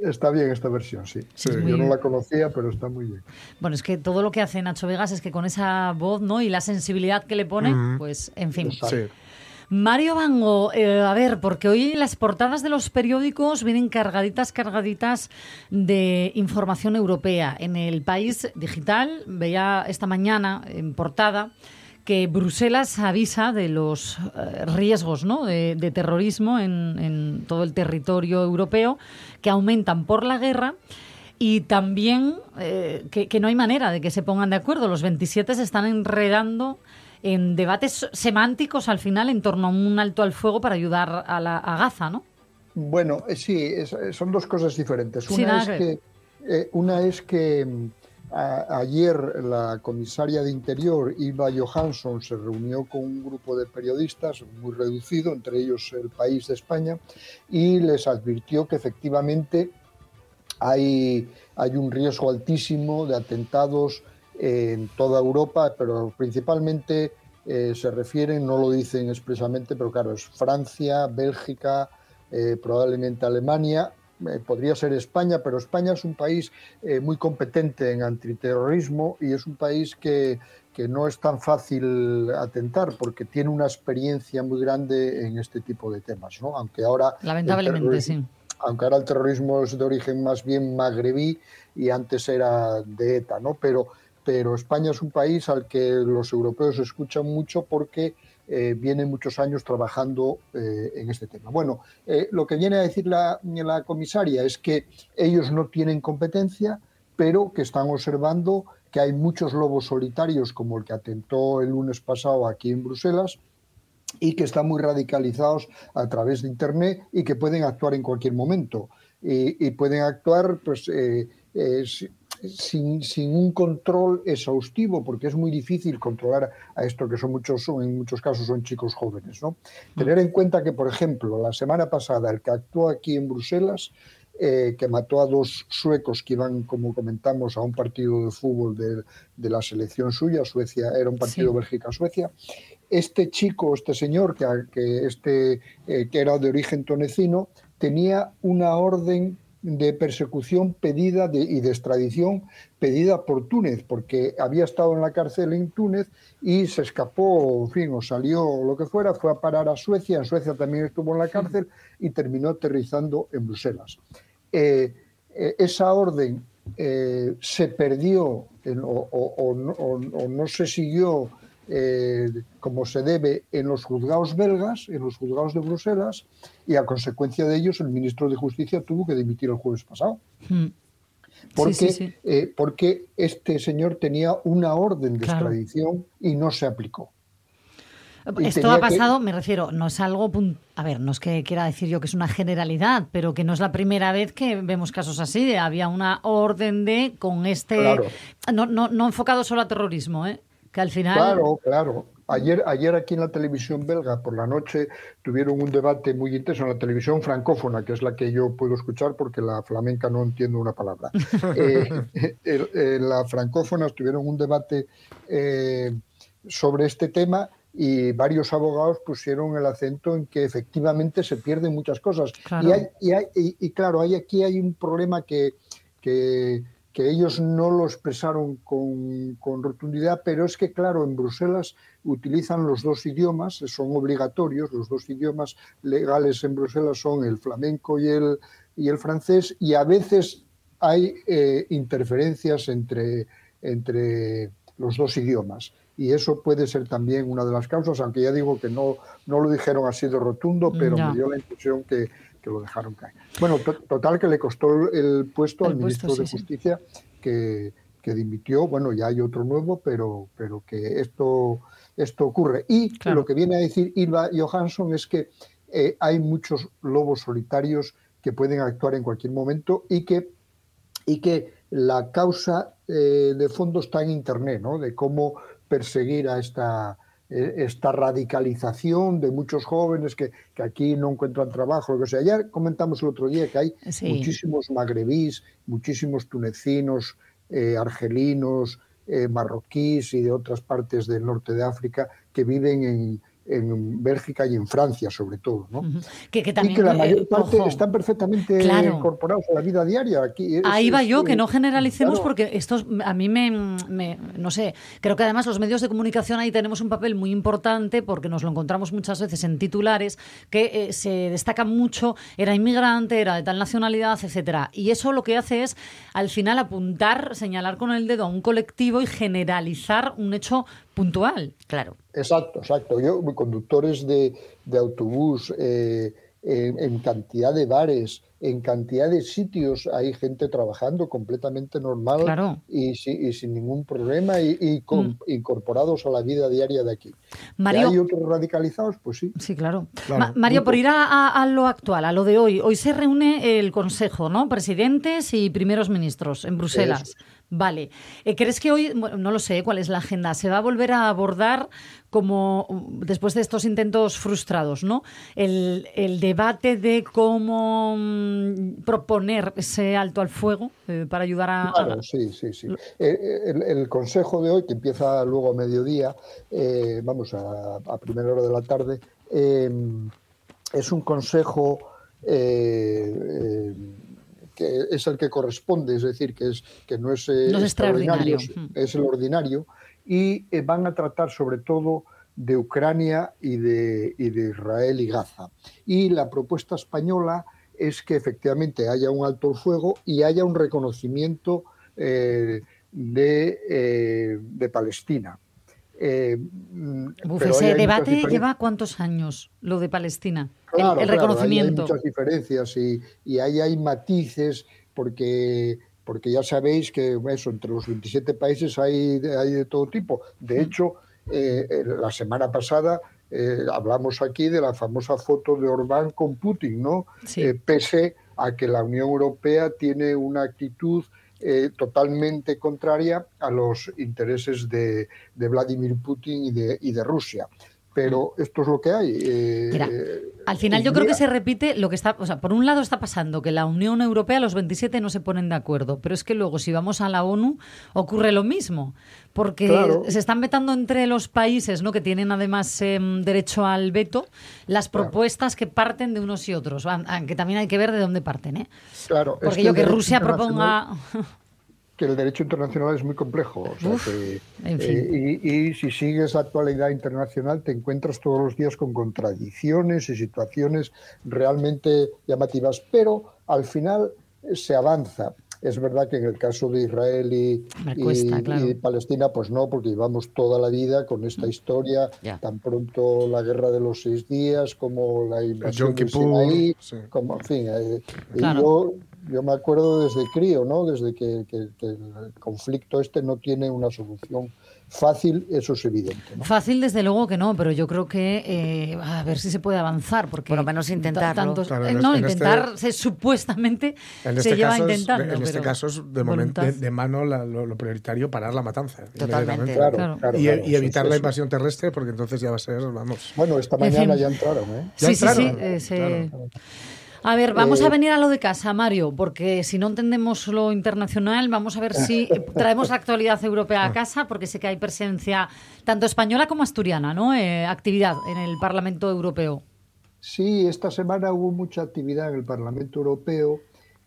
Está bien esta versión, sí. muy Yo no la conocía, pero está muy bien. Bueno, es que todo lo que hace Nacho Vegas es que con esa voz ¿no? y la sensibilidad que le pone, pues en fin. Sí. Mario Bango, eh, a ver, porque hoy las portadas de los periódicos vienen cargaditas, cargaditas de información europea. En el país digital veía esta mañana en portada que Bruselas avisa de los eh, riesgos ¿no? de, de terrorismo en, en todo el territorio europeo que aumentan por la guerra y también eh, que, que no hay manera de que se pongan de acuerdo. Los 27 se están enredando en debates semánticos al final en torno a un alto al fuego para ayudar a, la, a Gaza, ¿no? Bueno, eh, sí, es- son dos cosas diferentes. Una es que eh, una es que ayer la comisaria de Interior, Eva Johansson, se reunió con un grupo de periodistas muy reducido, entre ellos el país de España, y les advirtió que efectivamente hay, hay un riesgo altísimo de atentados en toda Europa, pero principalmente eh, se refieren, no lo dicen expresamente, pero claro, es Francia, Bélgica, eh, probablemente Alemania, podría ser España, pero España es un país eh, muy competente en antiterrorismo y es un país que, que no es tan fácil atentar porque tiene una experiencia muy grande en este tipo de temas, ¿no? Aunque ahora Lamentablemente, sí. aunque ahora el terrorismo es de origen más bien magrebí y antes era de ETA, ¿no? Pero, pero España es un país al que los europeos escuchan mucho porque eh, viene muchos años trabajando eh, en este tema. Bueno, eh, lo que viene a decir la, comisaria es que ellos no tienen competencia, pero que están observando que hay muchos lobos solitarios, como el que atentó el lunes pasado aquí en Bruselas, y que están muy radicalizados a través de Internet y que pueden actuar en cualquier momento. Y, y pueden actuar pues, eh, sin, sin un control exhaustivo, porque es muy difícil controlar a esto que son muchos, son- en muchos casos son chicos jóvenes. ¿no? Tener en cuenta que, por ejemplo, la semana pasada el que actuó aquí en Bruselas, eh, que mató a dos suecos que iban, como comentamos, a un partido de fútbol de, de la selección suya, Suecia, era un partido Sí. Bélgica-Suecia, este chico, este señor, que, que, este, eh, que era de origen tunecino, tenía una orden de persecución pedida de- y de extradición pedida por Túnez, porque había estado en la cárcel en Túnez y se escapó, en fin, o salió o lo que fuera, fue a parar a Suecia, en Suecia también estuvo en la cárcel y terminó aterrizando en Bruselas. Eh, eh, esa orden eh, se perdió en- o, o- o no- o no se siguió eh, como se debe en los juzgados belgas, en los juzgados de Bruselas, y a consecuencia de ellos el ministro de Justicia tuvo que dimitir el jueves pasado. Mm. Porque, Sí, sí, sí. eh, porque este señor tenía una orden de Claro. extradición y no se aplicó. Y Esto ha que- pasado, me refiero, no es algo, a ver, no es que quiera decir yo que es una generalidad, pero que no es la primera vez que vemos casos así. de Había una orden de con este, Claro. no, no, no enfocado solo a terrorismo, ¿eh? Que al final, Claro, claro. Ayer, ayer aquí en la televisión belga por la noche tuvieron un debate muy intenso en la televisión francófona, que es la que yo puedo escuchar porque la flamenca no entiendo una palabra. (laughs) Eh, en la francófona tuvieron un debate eh, sobre este tema y varios abogados pusieron el acento en que efectivamente se pierden muchas cosas. Claro. Y, hay- y hay- y- y claro, hay, aquí hay un problema que, que, que ellos no lo expresaron con, con rotundidad, pero es que, claro, en Bruselas utilizan los dos idiomas, son obligatorios, los dos idiomas legales en Bruselas son el flamenco y el, y el francés, y a veces hay eh, interferencias entre, entre los dos idiomas. Y eso puede ser también una de las causas, aunque ya digo que no, no lo dijeron así de rotundo, pero me dio la impresión que, que lo dejaron caer. Bueno, to- total que le costó el puesto El al puesto, ministro de sí. Justicia que, que dimitió. Bueno, ya hay otro nuevo, pero, pero que esto, esto ocurre. Y lo que viene a decir Ilva Johansson es que eh, hay muchos lobos solitarios que pueden actuar en cualquier momento y que y que la causa eh, de fondo está en Internet, ¿no? de cómo perseguir a esta, esta radicalización de muchos jóvenes que, que aquí no encuentran trabajo. Lo que sea. Ya comentamos el otro día que hay Sí. muchísimos magrebís, muchísimos tunecinos, eh, argelinos, eh, marroquíes y de otras partes del norte de África que viven en, en Bélgica y en Francia, sobre todo. ¿no? que, que y también... que la eh, mayor parte ojo, están perfectamente Claro. incorporados a la vida diaria. Aquí es- Ahí va es- yo, que no generalicemos claro. porque esto a mí me, me- no sé, creo que además los medios de comunicación ahí tenemos un papel muy importante porque nos lo encontramos muchas veces en titulares que eh, se destaca mucho, era inmigrante, era de tal nacionalidad, etcétera. Y eso lo que hace es al final apuntar, señalar con el dedo a un colectivo y generalizar un hecho puntual. Claro. Exacto, exacto. Yo, conductores de, de autobús, eh, en, en cantidad de bares, en cantidad de sitios, hay gente trabajando completamente normal Claro. y, si- y sin ningún problema y, y con- incorporados a la vida diaria de aquí. ¿Que Mario- ¿Hay otros radicalizados? Pues sí. Sí, claro. Claro. Ma- Mario, por ir a, a- a lo actual, a lo de hoy, hoy se reúne el Consejo, ¿no? Presidentes y primeros ministros en Bruselas. Eso Vale. Eh, ¿Crees que hoy, bueno, no lo sé cuál es la agenda, se va a volver a abordar como mm, después de estos intentos frustrados, ¿no? El, el debate de cómo mm, proponer ese alto al fuego eh, para ayudar a, Claro, sí, sí, sí. Eh, El, el consejo de hoy, que empieza luego a mediodía, eh, vamos a, a primera hora de la tarde, eh, es un consejo que es el que corresponde, es decir, que, es, que no es, eh, No es extraordinario. es- es el ordinario, y eh, van a tratar sobre todo de Ucrania y de, y de Israel y Gaza. Y la propuesta española es que efectivamente haya un alto el fuego y haya un reconocimiento eh, de, de Palestina. Eh, mm, Uf, ese debate lleva cuántos años, lo de Palestina. El- Claro, el, claro, ahí reconocimiento. hay muchas diferencias y, y ahí hay matices porque, porque ya sabéis que eso, entre los 27 países hay, de- hay de todo tipo. De hecho, eh, la semana pasada eh, hablamos aquí de la famosa foto de Orbán con Putin, ¿no? Sí. Eh, pese a que la Unión Europea tiene una actitud eh, totalmente contraria a los intereses de, de Vladimir Putin y de, y de Rusia. Pero esto es lo que hay. eh, Mira, Al final yo creo que se repite lo que está, o sea, por un lado está pasando que la Unión Europea, los 27 no se ponen de acuerdo, pero es que luego si vamos a la ONU ocurre lo mismo, porque Claro. se están vetando entre los países, ¿no? que tienen además em, derecho al veto, las propuestas que parten de unos y otros, aunque también hay que ver de dónde parten, ¿eh? Claro, es Porque que yo que Rusia proponga que el derecho internacional es muy complejo. o sea Uf, que, en fin. eh, y, y si sigues la actualidad internacional te encuentras todos los días con contradicciones y situaciones realmente llamativas, pero al final eh, se avanza. Es verdad que en el caso de Israel y, Me y- cuesta, claro. y Palestina, pues no, porque llevamos toda la vida con esta historia, Ya. tan pronto la guerra de los seis días como la invasión de Sinaí, sí. como, en fin, eh, y Claro. yo, yo me acuerdo desde crío, ¿no? Desde que, que- que el conflicto este no tiene una solución fácil, eso es evidente, ¿no? Fácil, desde luego que no, pero yo creo que eh, a ver si se puede avanzar. Porque Por lo menos ta- intentarlo. tantos- Claro, eh, en no, este- en intentar se- supuestamente En se este, lleva caso es, intentando. en este pero caso es de, momento, de, mano la- lo, lo prioritario parar la matanza. Totalmente. Claro, Claro. claro, y, claro, y evitar la invasión terrestre porque entonces ya va a ser, vamos. Bueno, esta En fin. mañana ya entraron, ¿eh? Ya Sí, sí, sí. eh, se-. A ver, vamos Eh, a venir a lo de casa, Mario, porque si no entendemos lo internacional, vamos a ver si eh, traemos la actualidad europea Ah. a casa, porque sé que hay presencia tanto española como asturiana, ¿no? Eh, actividad en el Parlamento Europeo. Sí, esta semana hubo mucha actividad en el Parlamento Europeo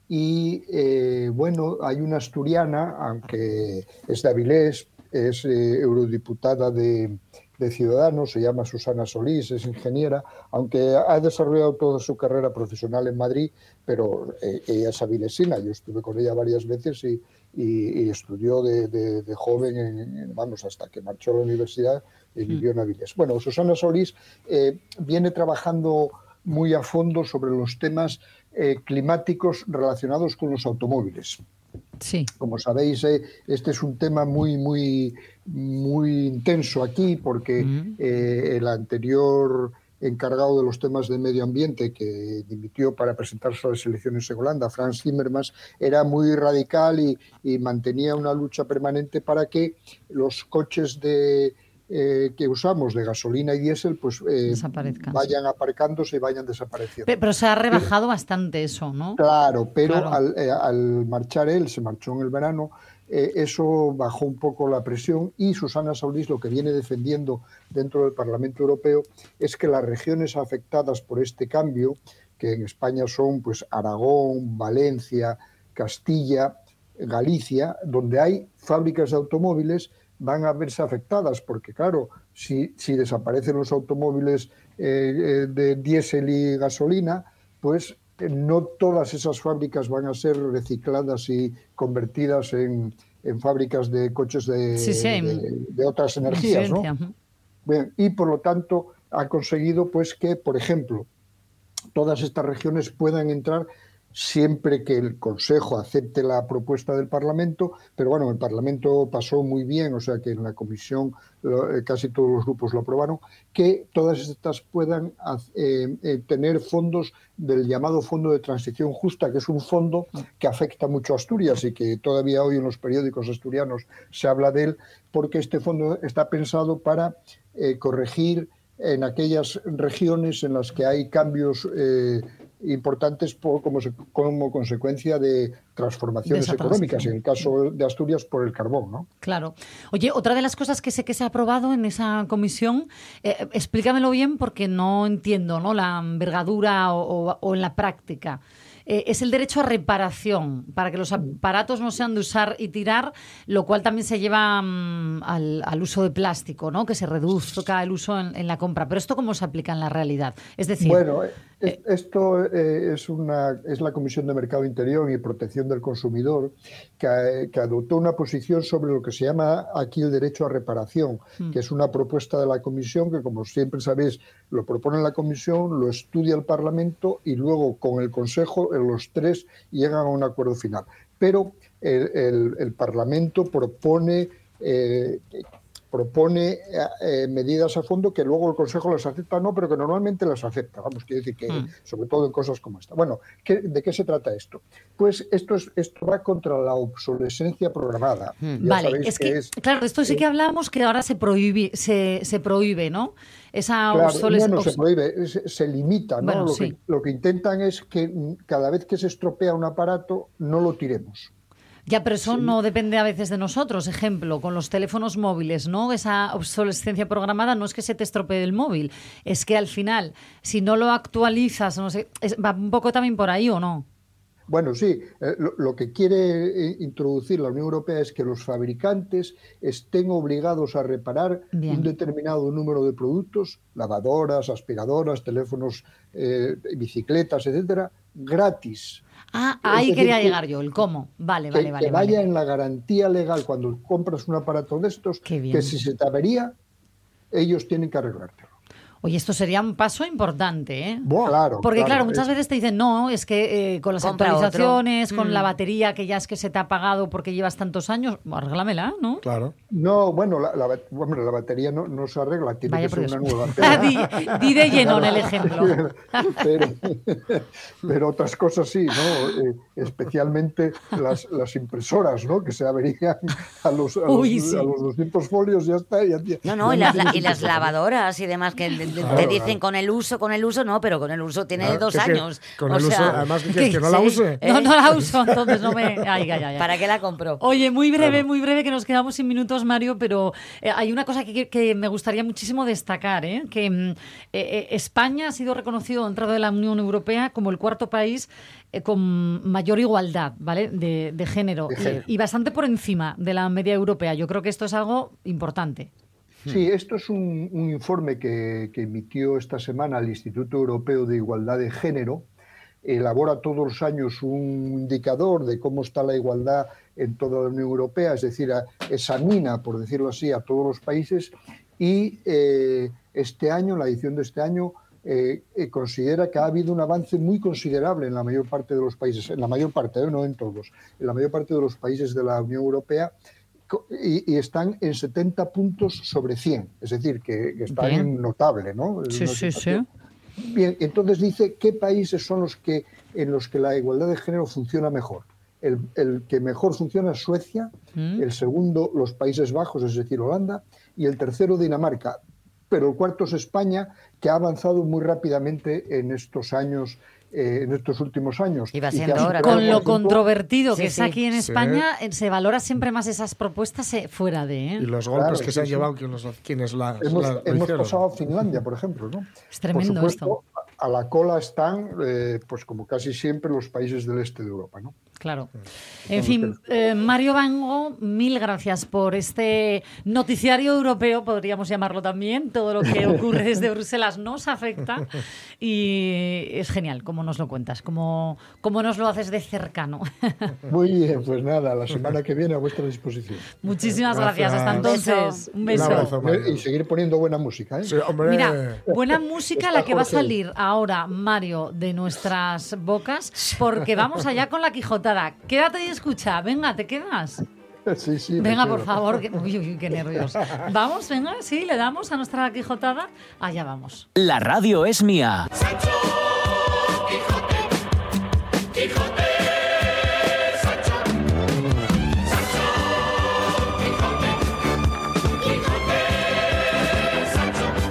y, eh, bueno, hay una asturiana, aunque es de Avilés, es eh, eurodiputada de, de Ciudadanos, se llama Susana Solís, es ingeniera, aunque ha desarrollado toda su carrera profesional en Madrid, pero eh, ella es avilesina, yo estuve con ella varias veces y, y- y estudió de, de- de joven, en- en- vamos, hasta que marchó a la universidad y vivió en Avilés. Bueno, Susana Solís eh, viene trabajando muy a fondo sobre los temas eh, climáticos relacionados con los automóviles. Sí. Como sabéis, eh, este es un tema muy, muy, muy intenso aquí porque eh, el anterior encargado de los temas de medio ambiente que dimitió para presentarse a las elecciones en Holanda, Franz Timmermans, era muy radical y, y mantenía una lucha permanente para que los coches de, eh, que usamos de gasolina y diésel pues eh, vayan aparcándose y vayan desapareciendo. Pe- Pero se ha rebajado bastante eso, ¿no? Claro, pero Claro. Al, eh, al marchar él, se marchó en el verano, eso bajó un poco la presión y Susana Solís lo que viene defendiendo dentro del Parlamento Europeo es que las regiones afectadas por este cambio, que en España son pues Aragón, Valencia, Castilla, Galicia, donde hay fábricas de automóviles, van a verse afectadas, porque claro, si, si desaparecen los automóviles eh, eh, de diésel y gasolina, pues eh, no todas esas fábricas van a ser recicladas y convertidas en, en fábricas de coches de, Sí, sí, hay de- de otras energías, ¿no? Bien, y por lo tanto ha conseguido pues que, por ejemplo, todas estas regiones puedan entrar siempre que el Consejo acepte la propuesta del Parlamento, pero bueno, el Parlamento pasó muy bien, o sea que en la Comisión eh, casi todos los grupos lo aprobaron, que todas estas puedan eh, eh, tener fondos del llamado Fondo de Transición Justa, que es un fondo que afecta mucho a Asturias y que todavía hoy en los periódicos asturianos se habla de él, porque este fondo está pensado para corregir en aquellas regiones en las que hay cambios importantes por- como, se- como consecuencia de transformaciones De económicas, en el caso de Asturias por el carbón. ¿no? Claro. Oye, otra de las cosas que sé que se ha aprobado en esa comisión, eh, explícamelo bien porque no entiendo ¿no? la envergadura o, o- o en la práctica. Eh, es el derecho a reparación, para que los aparatos no sean de usar y tirar, lo cual también se lleva mm, al, al uso de plástico, ¿no? que se reduzca el uso en, en la compra. Pero ¿esto cómo se aplica en la realidad? Es decir, Bueno, eh, esto eh, es, una, es la Comisión de Mercado Interior y Protección del Consumidor que, eh, que adoptó una posición sobre lo que se llama aquí el derecho a reparación, Mm. que es una propuesta de la Comisión que, como siempre sabéis, lo propone la Comisión, lo estudia el Parlamento y luego con el Consejo eh, los tres llegan a un acuerdo final. Pero el, el- el Parlamento propone eh, propone eh, eh, medidas a fondo que luego el Consejo las acepta, no, pero que normalmente las acepta. Vamos, quiere decir que, Mm. sobre todo en cosas como esta. Bueno, ¿qué- ¿de qué se trata esto? Pues esto, es, esto va contra la obsolescencia programada. Ya vale, es que, es- claro, de esto sí que hablamos que ahora se prohíbe, se, se prohíbe, ¿no? Esa Claro, obsoles- no, no se prohíbe, se, se limita. ¿no? Bueno, lo, sí. que, lo que intentan es que mm, cada vez que se estropea un aparato no lo tiremos. Ya, pero eso no depende a veces de nosotros. Ejemplo, con los teléfonos móviles, ¿no? Esa obsolescencia programada no es que se te estropee el móvil, es que al final, si no lo actualizas, no sé, es- va un poco también por ahí o no. Bueno, sí, eh, lo, lo que quiere eh, introducir la Unión Europea es que los fabricantes estén obligados a reparar Bien. un determinado número de productos, lavadoras, aspiradoras, teléfonos, eh, bicicletas, etcétera, gratis. Ah, ahí decir, quería que- llegar yo, el cómo. Vale, que, vale, que vale. vaya vale. en la garantía legal cuando compras un aparato de estos, que si se te avería, ellos tienen que arreglártelo. Oye, esto sería un paso importante, ¿eh? Claro, Porque claro, claro, muchas es- veces te dicen, no, es que eh, con las Compra otro. actualizaciones, con la Mm. batería que ya es que se te ha apagado porque llevas tantos años, bueno, arréglamela, ¿no? Claro. No, bueno, la, la, hombre, la batería no, no se arregla, tiene Vaya que por ser una Dios. nueva. (laughs) di, di de lleno en el ejemplo. (laughs) pero, pero otras cosas sí, ¿no? Eh, especialmente las, las impresoras, ¿no? Que se averían a los, a los, Uy, sí. a los 200 folios, ya está. Ya, ya- No, no, ya y las, y (laughs) lavadoras y demás que Claro, te dicen claro. con el uso, con el uso no, pero con el uso tiene Claro, dos que años. con O el uso, sea, además, ¿qué quieres, que no la (laughs) use? ¿eh? No, no la uso, (laughs) entonces no me... Ay, ay, ay, ay. ¿Para qué la compro? Oye, muy breve, muy breve, que nos quedamos sin minutos, Mario, pero eh, hay una cosa que, que me gustaría muchísimo destacar, ¿eh? que mm, eh, eh, España ha sido reconocido dentro de la Unión Europea como el cuarto país con mayor igualdad ¿vale? de, de género, De y- género. Y, bastante por encima de la media europea. Yo creo que esto es algo importante. Sí, esto es un, un informe que, que emitió esta semana el Instituto Europeo de Igualdad de Género. Elabora todos los años un indicador de cómo está la igualdad en toda la Unión Europea, es decir, a- examina, por decirlo así, a todos los países. Y eh, este año, la edición de este año, eh, eh, considera que ha habido un avance muy considerable en la mayor parte de los países, en la mayor parte, eh, no en todos, en la mayor parte de los países de la Unión Europea y, y están en 70 puntos sobre 100, es decir, que, que están Bien. en notable, ¿no? Sí, sí, sí. Bien, entonces dice qué países son los que en los que la igualdad de género funciona mejor. El, el que mejor funciona es Suecia, Mm. el segundo los Países Bajos, es decir, Holanda, y el tercero Dinamarca. Pero el cuarto es España, que ha avanzado muy rápidamente en estos años, eh, en estos últimos años. Siendo Con lo controvertido Sí, que es sí. aquí en Sí. España, eh, se valora siempre más esas propuestas eh, fuera de... ¿eh? Y los golpes Claro, que sí, se han sí. llevado quienes, quienes la, Hemos, la- lo hemos hicieron. pasado a Finlandia, por ejemplo, ¿no? Es tremendo por supuesto, esto. A la cola están, eh, pues como casi siempre, los países del este de Europa, ¿no? Claro. En fin, eh, Mario Vango, mil gracias por este noticiario europeo, podríamos llamarlo también. Todo lo que ocurre (laughs) desde Bruselas nos afecta y es genial como nos lo cuentas, como, como nos lo haces de cercano. (laughs) Muy bien, pues nada, la semana que viene a vuestra disposición. Muchísimas gracias. Gracias. Hasta entonces. Un Un beso. abrazo, Mario. Y seguir poniendo buena música, ¿eh? Sí, hombre. Mira, buena música Está la que va a salir ahora, Mario, de nuestras bocas, porque vamos allá con la Quédate y escucha. Venga, ¿te quedas? Sí, sí. Venga, por favor. que- Uy, uy, qué nervios. (laughs) Vamos, venga, sí, le damos a nuestra Quijotada. Allá vamos. La radio es mía.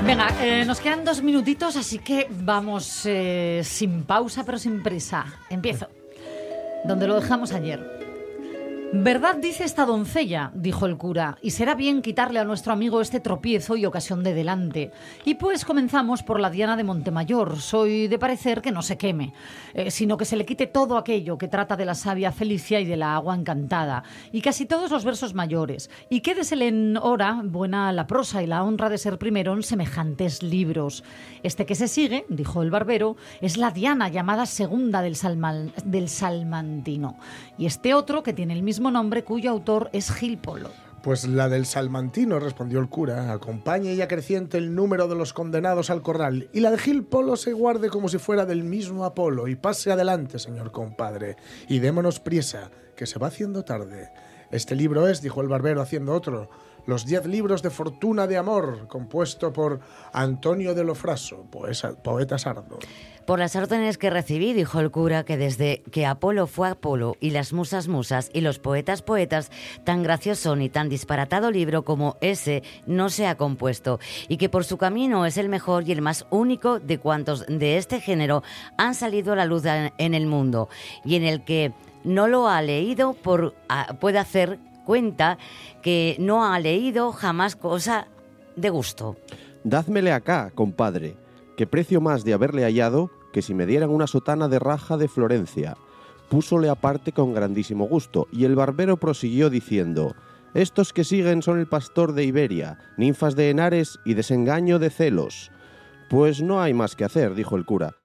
Venga, eh, nos quedan dos minutitos, así que vamos eh, sin pausa pero sin prisa. Empiezo. Donde lo dejamos ayer. Verdad dice esta doncella, dijo el cura, y será bien quitarle a nuestro amigo este tropiezo y ocasión de delante. Y pues comenzamos por la Diana de Montemayor. Soy de parecer que no se queme, eh, sino que se le quite todo aquello que trata de la savia Felicia y de la agua encantada, y casi todos los versos mayores. Y quédesele en hora buena la prosa y la honra de ser primero en semejantes libros. Este que se sigue, dijo el barbero, es la Diana llamada segunda del, Salman- del Salmantino. Y este otro, que tiene el mismo nombre, cuyo autor es Gil Polo. Pues la del Salmantino, respondió el cura, acompañe y acreciente el número de los condenados al corral, y la de Gil Polo se guarde como si fuera del mismo Apolo, y pase adelante, señor compadre, y démonos priesa, que se va haciendo tarde. Este libro es, dijo el barbero haciendo otro, los diez libros de fortuna de amor, compuesto por Antonio de Lofraso, poeta sardo. Por las órdenes que recibí, dijo el cura, que desde que Apolo fue Apolo y las musas musas y los poetas poetas, tan gracioso ni tan disparatado libro como ese no se ha compuesto, y que por su camino es el mejor y el más único de cuantos de este género han salido a la luz en el mundo, y en el que no lo ha leído por, a- puede hacer cuenta que no ha leído jamás cosa de gusto. Dádmele acá, compadre, precio más de haberle hallado que si me dieran una sotana de raja de Florencia. Púsole aparte con grandísimo gusto, y el barbero prosiguió diciendo, Estos que siguen son el pastor de Iberia, ninfas de Henares y desengaño de celos. Pues no hay más que hacer, dijo el cura.